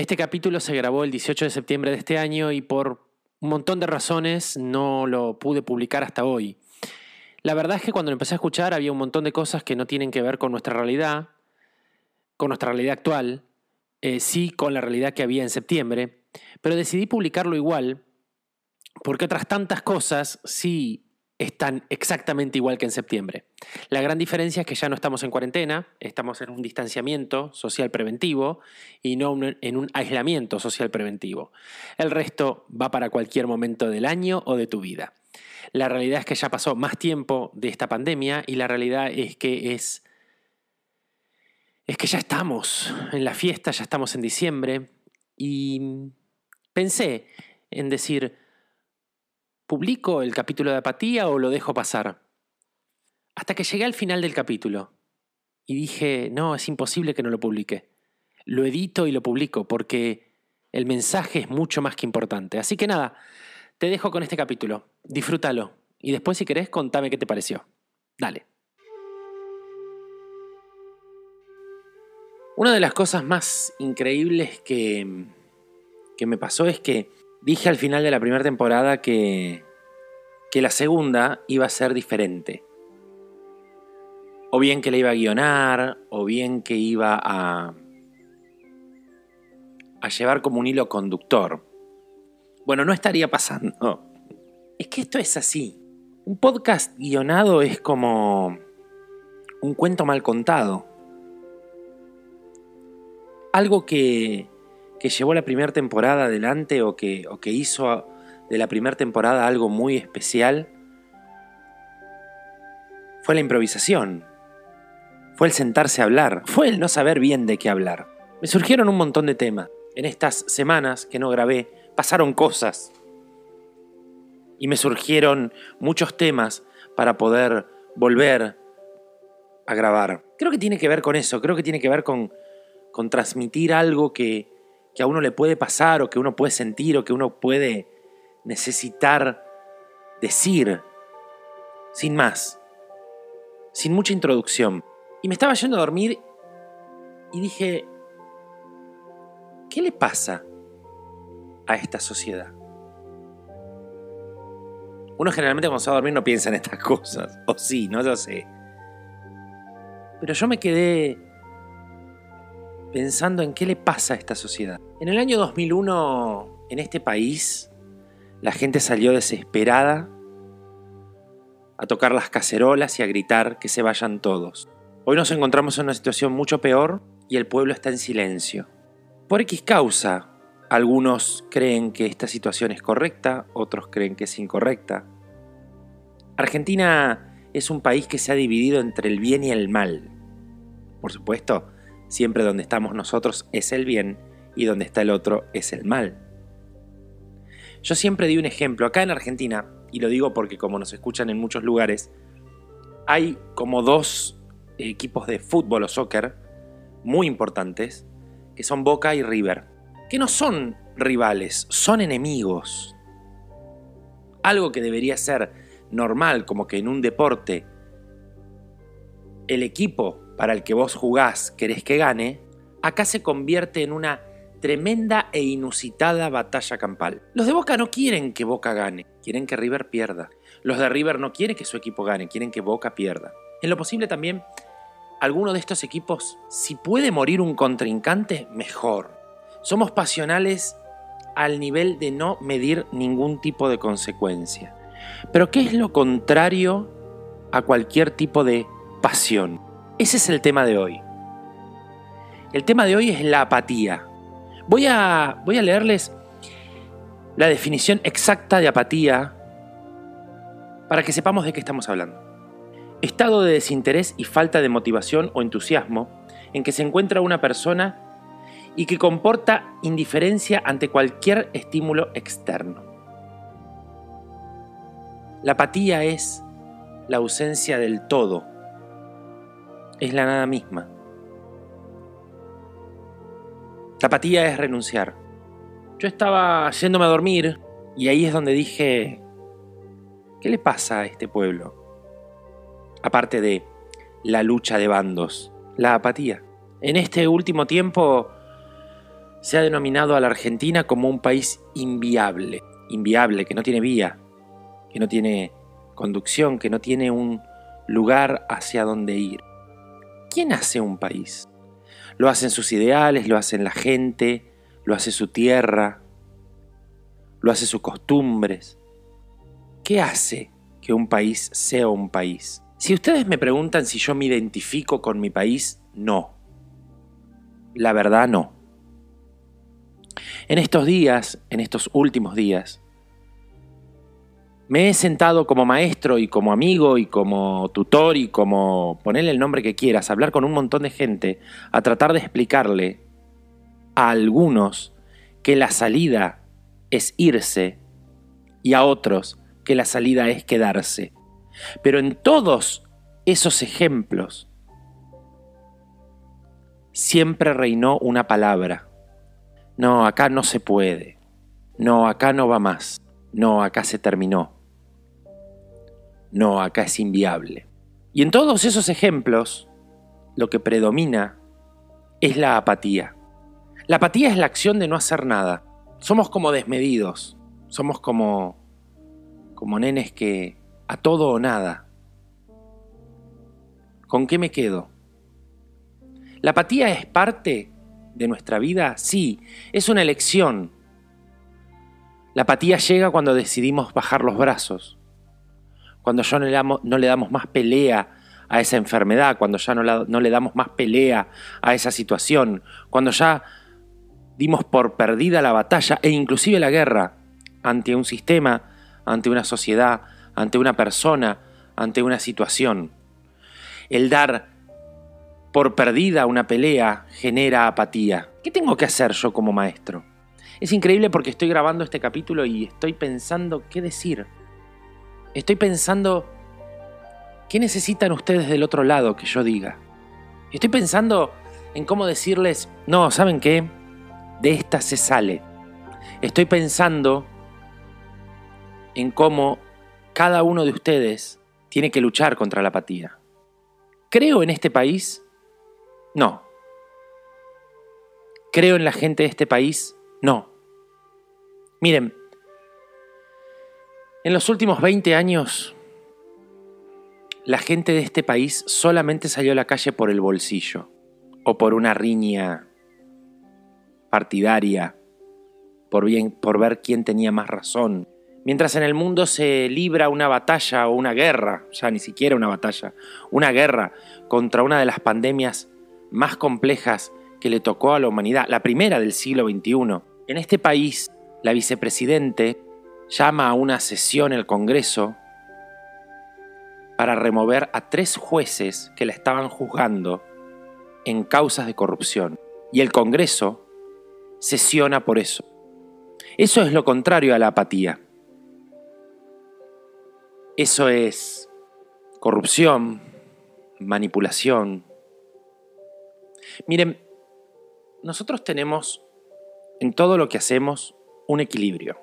Este capítulo se grabó el 18 de septiembre de este año y por un montón de razones no lo pude publicar hasta hoy. La verdad es que cuando lo empecé a escuchar había un montón de cosas que no tienen que ver con nuestra realidad, con nuestra realidad actual, eh, sí con la realidad que había en septiembre, pero decidí publicarlo igual porque otras tantas cosas sí están exactamente igual que en septiembre. La gran diferencia es que ya no estamos en cuarentena, estamos en un distanciamiento social preventivo y no en un aislamiento social preventivo. El resto va para cualquier momento del año o de tu vida. La realidad es que ya pasó más tiempo de esta pandemia y la realidad es que es es que ya estamos en la fiesta, ya estamos en diciembre y pensé en decir ¿Publico el capítulo de apatía o lo dejo pasar? Hasta que llegué al final del capítulo y dije, no, es imposible que no lo publique. Lo edito y lo publico porque el mensaje es mucho más que importante. Así que nada, te dejo con este capítulo. Disfrútalo y después si querés contame qué te pareció. Dale. Una de las cosas más increíbles que, que me pasó es que dije al final de la primera temporada que, que la segunda iba a ser diferente. O bien que la iba a guionar, o bien que iba a, a llevar como un hilo conductor. Bueno, no estaría pasando. Es que esto es así. Un podcast guionado es como un cuento mal contado. Algo que, que llevó la primera temporada adelante o que, o que hizo de la primera temporada algo muy especial fue la improvisación. Fue el sentarse a hablar. Fue el no saber bien de qué hablar. Me surgieron un montón de temas. En estas semanas que no grabé, pasaron cosas. Y me surgieron muchos temas para poder volver a grabar. Creo que tiene que ver con eso. Creo que tiene que ver con, con transmitir algo que, que a uno le puede pasar o que uno puede sentir o que uno puede necesitar decir sin más, sin mucha introducción. Y me estaba yendo a dormir y dije, ¿qué le pasa a esta sociedad? Uno generalmente cuando se va a dormir no piensa en estas cosas, o sí, no lo sé. Pero yo me quedé pensando en qué le pasa a esta sociedad. En el año 2001, en este país, la gente salió desesperada a tocar las cacerolas y a gritar que se vayan todos. Hoy nos encontramos en una situación mucho peor y el pueblo está en silencio. Por X causa, algunos creen que esta situación es correcta, otros creen que es incorrecta. Argentina es un país que se ha dividido entre el bien y el mal. Por supuesto, Siempre donde estamos nosotros es el bien y donde está el otro es el mal. Yo siempre di un ejemplo. Acá en Argentina, y lo digo porque como nos escuchan en muchos lugares, hay como dos equipos de fútbol o soccer muy importantes, que son Boca y River, que no son rivales, son enemigos. Algo que debería ser normal, como que en un deporte el equipo para el que vos jugás querés que gane, acá se convierte en una tremenda e inusitada batalla campal. Los de Boca no quieren que Boca gane, quieren que River pierda. Los de River no quieren que su equipo gane, quieren que Boca pierda. En lo posible también, alguno de estos equipos, si puede morir un contrincante, mejor. Somos pasionales al nivel de no medir ningún tipo de consecuencia. Pero ¿qué es lo contrario a cualquier tipo de pasión? Ese es el tema de hoy. El tema de hoy es la apatía. Voy a, voy a leerles la definición exacta de apatía para que sepamos de qué estamos hablando. Estado de desinterés y falta de motivación o entusiasmo en que se encuentra una persona y que comporta indiferencia ante cualquier estímulo externo. La apatía es la ausencia del todo, es la nada misma. La apatía es renunciar. Yo estaba yéndome a dormir y ahí es donde dije, ¿qué le pasa a este pueblo? Aparte de la lucha de bandos, la apatía. En este último tiempo se ha denominado a la Argentina como un país inviable, inviable, que no tiene vía, que no tiene conducción, que no tiene un lugar hacia donde ir. ¿Quién hace un país? Lo hacen sus ideales, lo hacen la gente, lo hace su tierra, lo hace sus costumbres. ¿Qué hace que un país sea un país? Si ustedes me preguntan si yo me identifico con mi país, no. La verdad no. En estos días, en estos últimos días, me he sentado como maestro y como amigo y como tutor y como ponerle el nombre que quieras, a hablar con un montón de gente, a tratar de explicarle a algunos que la salida es irse y a otros que la salida es quedarse. Pero en todos esos ejemplos siempre reinó una palabra no, acá no se puede. No, acá no va más. No, acá se terminó. No, acá es inviable. Y en todos esos ejemplos, lo que predomina es la apatía. La apatía es la acción de no hacer nada. Somos como desmedidos. Somos como como nenes que a todo o nada. ¿Con qué me quedo? La apatía es parte de nuestra vida? Sí, es una elección. La apatía llega cuando decidimos bajar los brazos, cuando ya no le damos, más pelea a esa enfermedad, cuando ya no, no le damos más pelea a esa situación, cuando ya dimos por perdida la batalla e inclusive la guerra ante un sistema, ante una sociedad, ante una persona, ante una situación. El dar por perdida una pelea genera apatía. ¿Qué tengo que hacer yo como maestro? Es increíble porque estoy grabando este capítulo y estoy pensando qué decir. Estoy pensando qué necesitan ustedes del otro lado que yo diga. Estoy pensando en cómo decirles, no, ¿saben qué? De esta se sale. Estoy pensando en cómo cada uno de ustedes tiene que luchar contra la apatía. Creo en este país no. ¿Creo en la gente de este país? No. Miren, en los últimos 20 años, la gente de este país solamente salió a la calle por el bolsillo o por una riña partidaria, por, bien, por ver quién tenía más razón. Mientras en el mundo se libra una batalla o una guerra, ya ni siquiera una batalla, una guerra contra una de las pandemias más complejas que le tocó a la humanidad, la primera del siglo XXI. En este país, la vicepresidente llama a una sesión el Congreso para remover a tres jueces que la estaban juzgando en causas de corrupción. Y el Congreso sesiona por eso. Eso es lo contrario a la apatía. Eso es corrupción, manipulación, Miren, nosotros tenemos en todo lo que hacemos un equilibrio,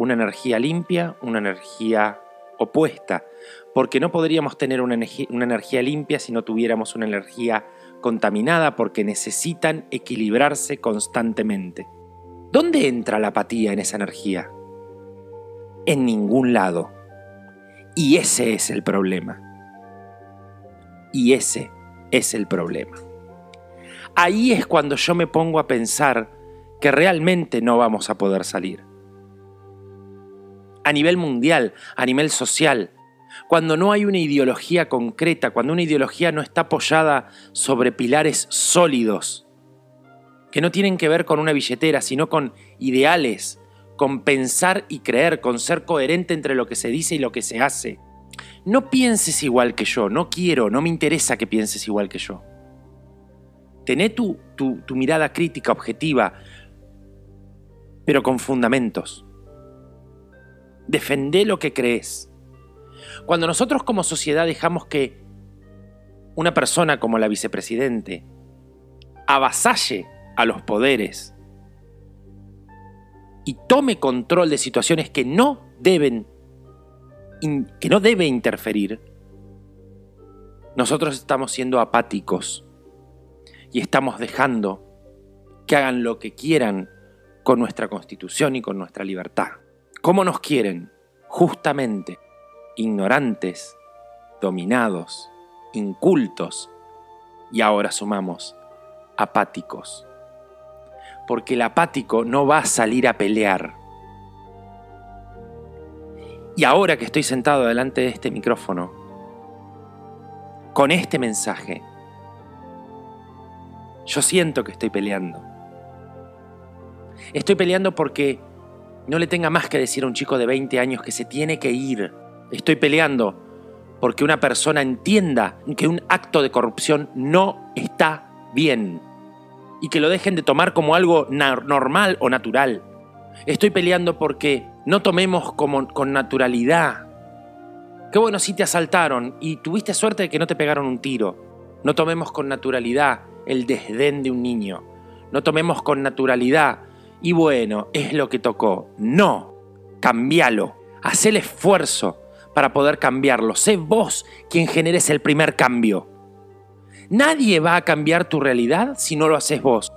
una energía limpia, una energía opuesta, porque no podríamos tener una, energía limpia si no tuviéramos una energía contaminada, porque necesitan equilibrarse constantemente. ¿Dónde entra la apatía en esa energía? En ningún lado. Y ese es el problema. Y ese es el problema. Ahí es cuando yo me pongo a pensar que realmente no vamos a poder salir. A nivel mundial, a nivel social, cuando no hay una ideología concreta, cuando una ideología no está apoyada sobre pilares sólidos, que no tienen que ver con una billetera, sino con ideales, con pensar y creer, con ser coherente entre lo que se dice y lo que se hace, no pienses igual que yo, no quiero, no me interesa que pienses igual que yo. Tené tu, tu, tu mirada crítica, objetiva, pero con fundamentos. Defendé lo que crees. Cuando nosotros como sociedad dejamos que una persona como la vicepresidente avasalle a los poderes y tome control de situaciones que no deben que no debe interferir, nosotros estamos siendo apáticos y estamos dejando que hagan lo que quieran con nuestra constitución y con nuestra libertad. ¿Cómo nos quieren? Justamente, ignorantes, dominados, incultos y ahora sumamos apáticos. Porque el apático no va a salir a pelear. Y ahora que estoy sentado delante de este micrófono, con este mensaje, yo siento que estoy peleando. Estoy peleando porque no le tenga más que decir a un chico de 20 años que se tiene que ir. Estoy peleando porque una persona entienda que un acto de corrupción no está bien y que lo dejen de tomar como algo normal o natural. Estoy peleando porque no tomemos como, con naturalidad. Qué bueno si te asaltaron y tuviste suerte de que no te pegaron un tiro. No tomemos con naturalidad el desdén de un niño. No tomemos con naturalidad y bueno, es lo que tocó. No, cambialo. Haz el esfuerzo para poder cambiarlo. Sé vos quien generes el primer cambio. Nadie va a cambiar tu realidad si no lo haces vos.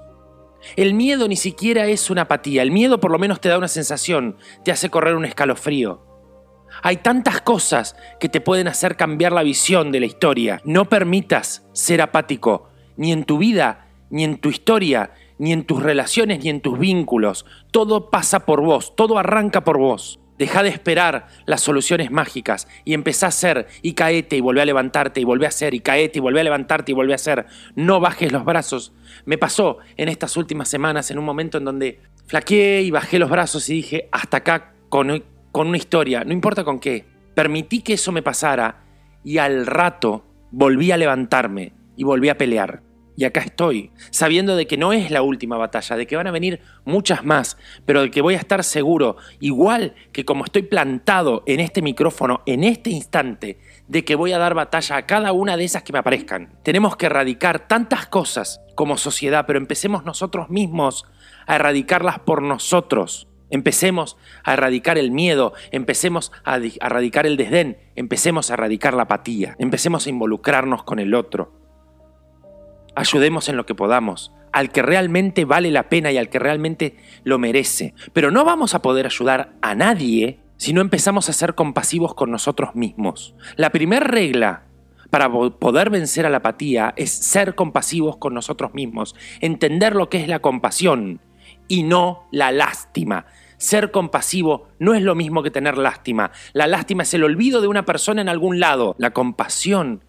El miedo ni siquiera es una apatía. El miedo por lo menos te da una sensación, te hace correr un escalofrío. Hay tantas cosas que te pueden hacer cambiar la visión de la historia. No permitas ser apático, ni en tu vida, ni en tu historia, ni en tus relaciones, ni en tus vínculos. Todo pasa por vos, todo arranca por vos. Deja de esperar las soluciones mágicas y empezá a hacer y caete y volvé a levantarte y volvé a hacer y caete y volvé a levantarte y volvé a hacer. No bajes los brazos. Me pasó en estas últimas semanas en un momento en donde flaqueé y bajé los brazos y dije hasta acá con, con una historia, no importa con qué. Permití que eso me pasara y al rato volví a levantarme y volví a pelear. Y acá estoy, sabiendo de que no es la última batalla, de que van a venir muchas más, pero de que voy a estar seguro, igual que como estoy plantado en este micrófono en este instante, de que voy a dar batalla a cada una de esas que me aparezcan. Tenemos que erradicar tantas cosas como sociedad, pero empecemos nosotros mismos a erradicarlas por nosotros. Empecemos a erradicar el miedo, empecemos a erradicar el desdén, empecemos a erradicar la apatía, empecemos a involucrarnos con el otro ayudemos en lo que podamos, al que realmente vale la pena y al que realmente lo merece. Pero no vamos a poder ayudar a nadie si no empezamos a ser compasivos con nosotros mismos. La primera regla para poder vencer a la apatía es ser compasivos con nosotros mismos, entender lo que es la compasión y no la lástima. Ser compasivo no es lo mismo que tener lástima. La lástima es el olvido de una persona en algún lado. La compasión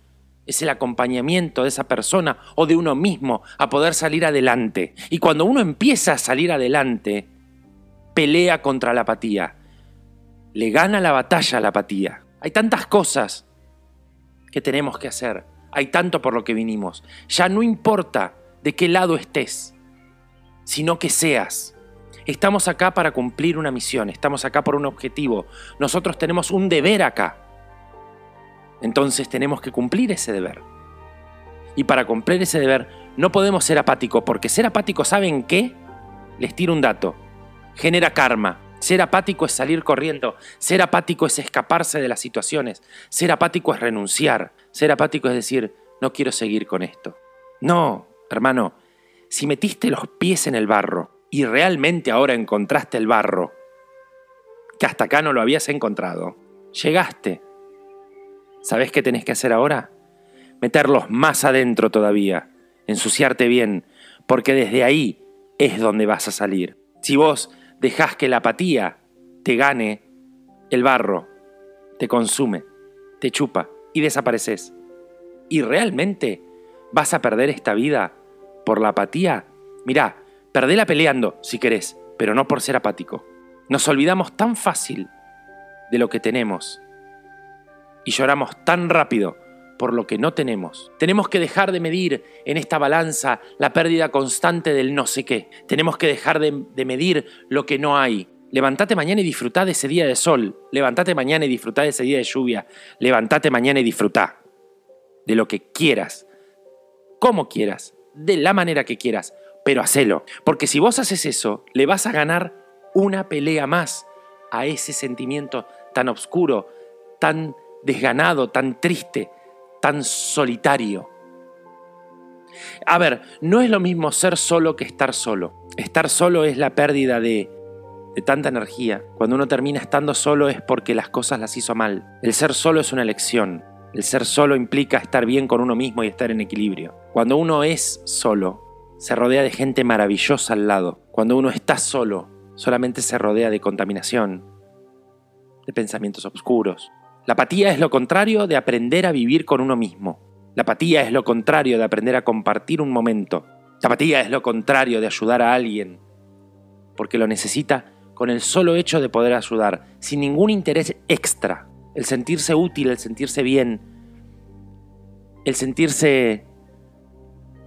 es el acompañamiento de esa persona o de uno mismo a poder salir adelante. Y cuando uno empieza a salir adelante, pelea contra la apatía. Le gana la batalla a la apatía. Hay tantas cosas que tenemos que hacer. Hay tanto por lo que vinimos. Ya no importa de qué lado estés, sino que seas. Estamos acá para cumplir una misión, estamos acá por un objetivo. Nosotros tenemos un deber acá. Entonces tenemos que cumplir ese deber. Y para cumplir ese deber no podemos ser apáticos, porque ser apático, ¿saben qué? Les tiro un dato. Genera karma. Ser apático es salir corriendo. Ser apático es escaparse de las situaciones. Ser apático es renunciar. Ser apático es decir, no quiero seguir con esto. No, hermano, si metiste los pies en el barro y realmente ahora encontraste el barro, que hasta acá no lo habías encontrado, llegaste, ¿Sabes qué tenés que hacer ahora? Meterlos más adentro todavía, ensuciarte bien, porque desde ahí es donde vas a salir. Si vos dejás que la apatía te gane, el barro te consume, te chupa y desapareces. ¿Y realmente vas a perder esta vida por la apatía? Mirá, perdela peleando si querés, pero no por ser apático. Nos olvidamos tan fácil de lo que tenemos y lloramos tan rápido por lo que no tenemos. Tenemos que dejar de medir en esta balanza la pérdida constante del no sé qué. Tenemos que dejar de, medir lo que no hay. Levantate mañana y disfrutá de ese día de sol. Levantate mañana y disfrutá de ese día de lluvia. Levantate mañana y disfrutá de lo que quieras, como quieras, de la manera que quieras, pero hacelo. Porque si vos haces eso, le vas a ganar una pelea más a ese sentimiento tan oscuro, tan desganado, tan triste, tan solitario. A ver, no es lo mismo ser solo que estar solo. Estar solo es la pérdida de, tanta energía. Cuando uno termina estando solo es porque las cosas las hizo mal. El ser solo es una elección. El ser solo implica estar bien con uno mismo y estar en equilibrio. Cuando uno es solo, se rodea de gente maravillosa al lado. Cuando uno está solo, solamente se rodea de contaminación, de pensamientos oscuros. La apatía es lo contrario de aprender a vivir con uno mismo. La apatía es lo contrario de aprender a compartir un momento. La apatía es lo contrario de ayudar a alguien, porque lo necesita con el solo hecho de poder ayudar, sin ningún interés extra. El sentirse útil, el sentirse bien, el sentirse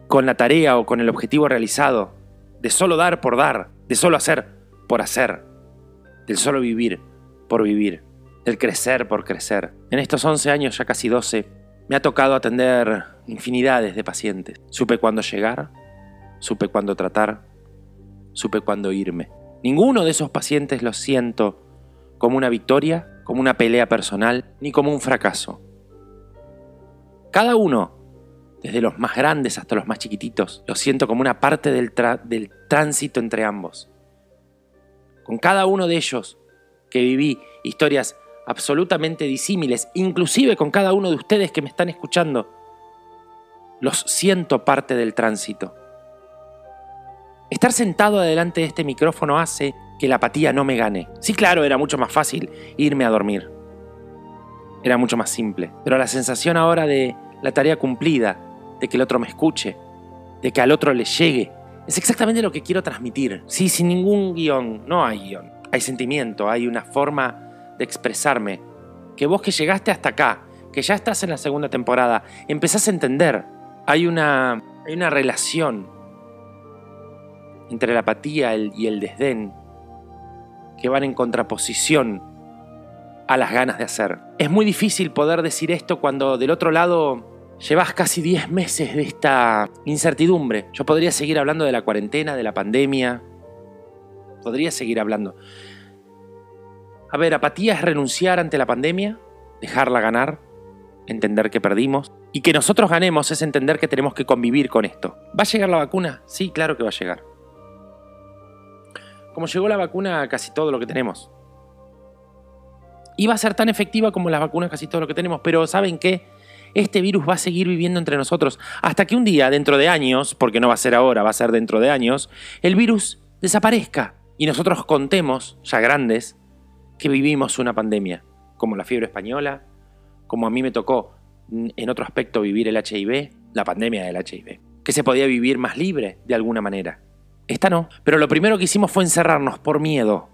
con la tarea o con el objetivo realizado, de solo dar por dar, de solo hacer por hacer, del solo vivir por vivir, del crecer por crecer. En estos 11 años, ya casi 12, me ha tocado atender infinidades de pacientes. Supe cuándo llegar, supe cuándo tratar, supe cuándo irme. Ninguno de esos pacientes los siento como una victoria, como una pelea personal, ni como un fracaso. Cada uno, desde los más grandes hasta los más chiquititos, lo siento como una parte del, del tránsito entre ambos. Con cada uno de ellos que viví historias absolutamente disímiles, inclusive con cada uno de ustedes que me están escuchando. Los siento parte del tránsito. Estar sentado adelante de este micrófono hace que la apatía no me gane. Sí, claro, era mucho más fácil irme a dormir. Era mucho más simple. Pero la sensación ahora de la tarea cumplida, de que el otro me escuche, de que al otro le llegue, es exactamente lo que quiero transmitir. Sí, sin ningún guion, no hay guion. Hay sentimiento, hay una forma de expresarme, que vos que llegaste hasta acá, que ya estás en la segunda temporada, empezás a entender. Hay una, hay una relación entre la apatía y el desdén que van en contraposición a las ganas de hacer. Es muy difícil poder decir esto cuando del otro lado llevas casi 10 meses de esta incertidumbre. Yo podría seguir hablando de la cuarentena, de la pandemia, podría seguir hablando. A ver, apatía es renunciar ante la pandemia, dejarla ganar, entender que perdimos. Y que nosotros ganemos es entender que tenemos que convivir con esto. ¿Va a llegar la vacuna? Sí, claro que va a llegar. Como llegó la vacuna a casi todo lo que tenemos. Va a ser tan efectiva como las vacunas casi todo lo que tenemos. Pero ¿saben qué? Este virus va a seguir viviendo entre nosotros. Hasta que un día, dentro de años, porque no va a ser ahora, va a ser dentro de años, el virus desaparezca. Y nosotros contemos, ya grandes, que vivimos una pandemia, como la fiebre española, como a mí me tocó en otro aspecto vivir el HIV, la pandemia del HIV, que se podía vivir más libre de alguna manera. Esta no, pero lo primero que hicimos fue encerrarnos por miedo.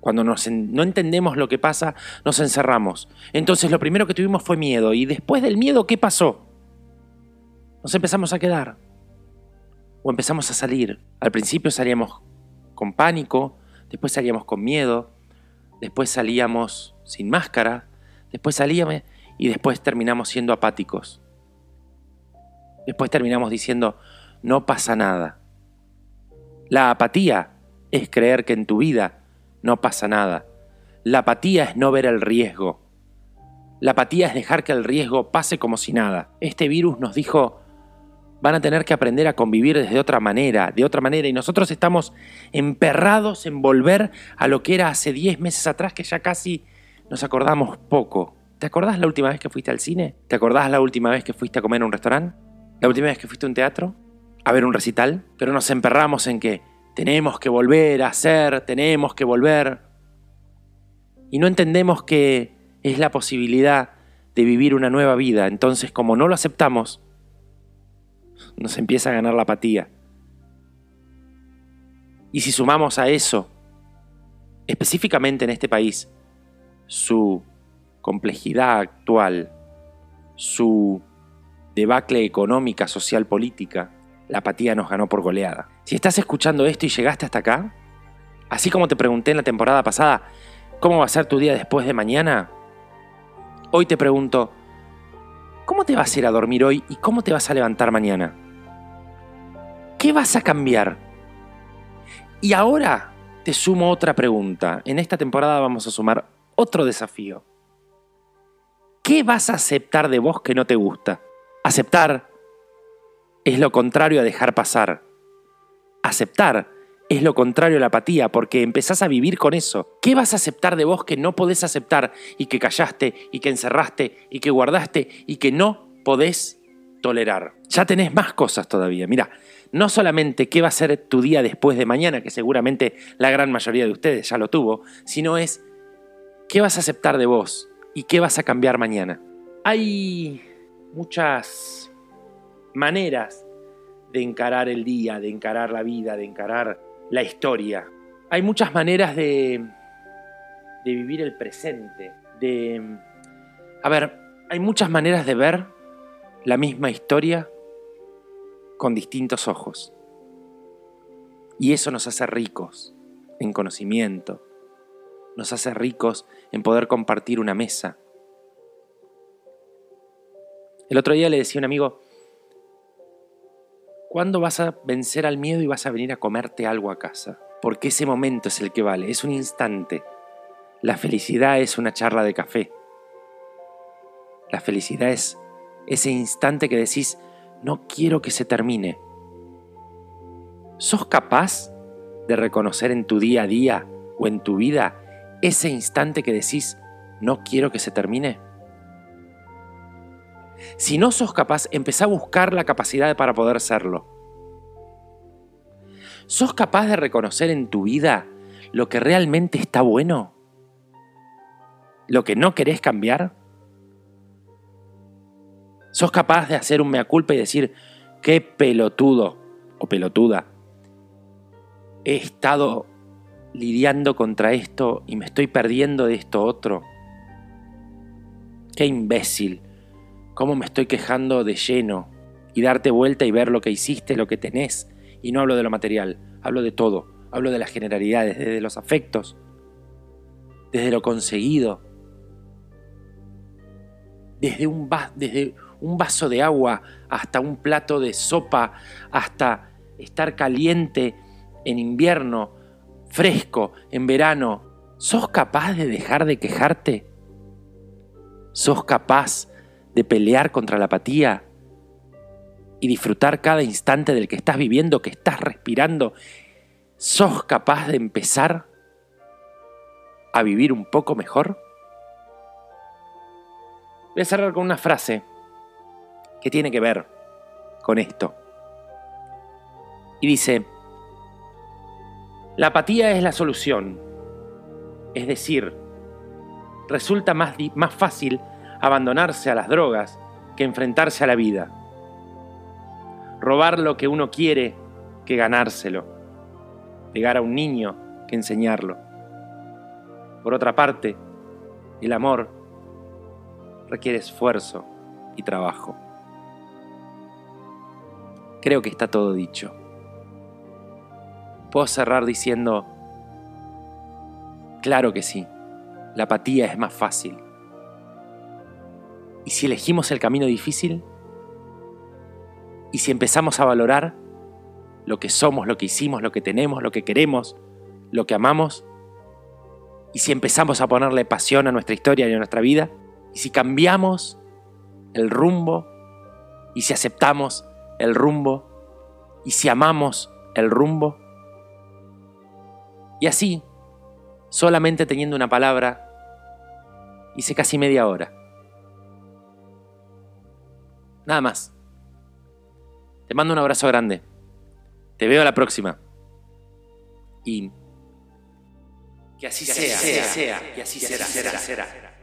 Cuando no entendemos lo que pasa, nos encerramos. Entonces lo primero que tuvimos fue miedo. Y después del miedo, ¿qué pasó? Nos empezamos a quedar. O empezamos a salir. Al principio salíamos con pánico, después salíamos con miedo, después salíamos sin máscara, después salíamos y después terminamos siendo apáticos. Después terminamos diciendo, no pasa nada. La apatía es creer que en tu vida no pasa nada. La apatía es no ver el riesgo. La apatía es dejar que el riesgo pase como si nada. Este virus nos dijo, van a tener que aprender a convivir desde otra manera, de otra manera, y nosotros estamos emperrados en volver a lo que era hace 10 meses atrás, que ya casi nos acordamos poco. ¿Te acordás la última vez que fuiste al cine? ¿Te acordás la última vez que fuiste a comer a un restaurante? ¿La última vez que fuiste a un teatro? ¿A ver un recital? Pero nos emperramos en que tenemos que volver a hacer, tenemos que volver. Y no entendemos que es la posibilidad de vivir una nueva vida. Entonces, como no lo aceptamos, nos empieza a ganar la apatía. Y si sumamos a eso, específicamente en este país, su complejidad actual, su debacle económica, social, política, la apatía nos ganó por goleada. Si estás escuchando esto y llegaste hasta acá, así como te pregunté en la temporada pasada, ¿cómo va a ser tu día después de mañana? Hoy te pregunto, ¿cómo te vas a ir a dormir hoy y cómo te vas a levantar mañana? ¿Qué vas a cambiar? Y ahora te sumo otra pregunta. En esta temporada vamos a sumar otro desafío. ¿Qué vas a aceptar de vos que no te gusta? Aceptar es lo contrario a dejar pasar. Aceptar es lo contrario a la apatía, porque empezás a vivir con eso. ¿Qué vas a aceptar de vos que no podés aceptar y que callaste y que encerraste y que guardaste y que no podés tolerar? Ya tenés más cosas todavía. Mira, no solamente qué va a ser tu día después de mañana, que seguramente la gran mayoría de ustedes ya lo tuvo, sino es qué vas a aceptar de vos y qué vas a cambiar mañana. Hay muchas maneras de encarar el día, de encarar la vida, de encarar la historia. Hay muchas maneras de, vivir el presente, de... A ver, hay muchas maneras de ver la misma historia con distintos ojos. Y eso nos hace ricos en conocimiento, nos hace ricos en poder compartir una mesa. El otro día le decía a un amigo, ¿Cuándo vas a vencer al miedo y vas a venir a comerte algo a casa? Porque ese momento es el que vale, es un instante. La felicidad es una charla de café. La felicidad es ese instante que decís, no quiero que se termine. ¿Sos capaz de reconocer en tu día a día o en tu vida ese instante que decís, no quiero que se termine? Si no sos capaz, empezá a buscar la capacidad para poder serlo. ¿Sos capaz de reconocer en tu vida lo que realmente está bueno? ¿Lo que no querés cambiar? ¿Sos capaz de hacer un mea culpa y decir, qué pelotudo o pelotuda? He estado lidiando contra esto y me estoy perdiendo de esto otro. Qué imbécil cómo me estoy quejando de lleno y darte vuelta y ver lo que hiciste, lo que tenés. Y no hablo de lo material, hablo de todo, hablo de las generalidades, desde los afectos, desde lo conseguido, desde un, desde un vaso de agua hasta un plato de sopa, hasta estar caliente en invierno, fresco en verano. ¿Sos capaz de dejar de quejarte? ¿Sos capaz de pelear contra la apatía y disfrutar cada instante del que estás viviendo, que estás respirando, ¿sos capaz de empezar a vivir un poco mejor? Voy a cerrar con una frase que tiene que ver con esto. Y dice, la apatía es la solución. Es decir, resulta más, más fácil abandonarse a las drogas que enfrentarse a la vida. Robar lo que uno quiere que ganárselo. Pegar a un niño que enseñarlo. Por otra parte, el amor requiere esfuerzo y trabajo. Creo que está todo dicho. Puedo cerrar diciendo, claro que sí, la apatía es más fácil. ¿Y si elegimos el camino difícil? ¿Y si empezamos a valorar lo que somos, lo que hicimos, lo que tenemos, lo que queremos, lo que amamos? ¿Y si empezamos a ponerle pasión a nuestra historia y a nuestra vida? ¿Y si cambiamos el rumbo? ¿Y si aceptamos el rumbo? ¿Y si amamos el rumbo? Y así, solamente teniendo una palabra, hice casi media hora. Nada más. Te mando un abrazo grande. Te veo a la próxima. Y que así sea, sea, sea, y así será, será, será.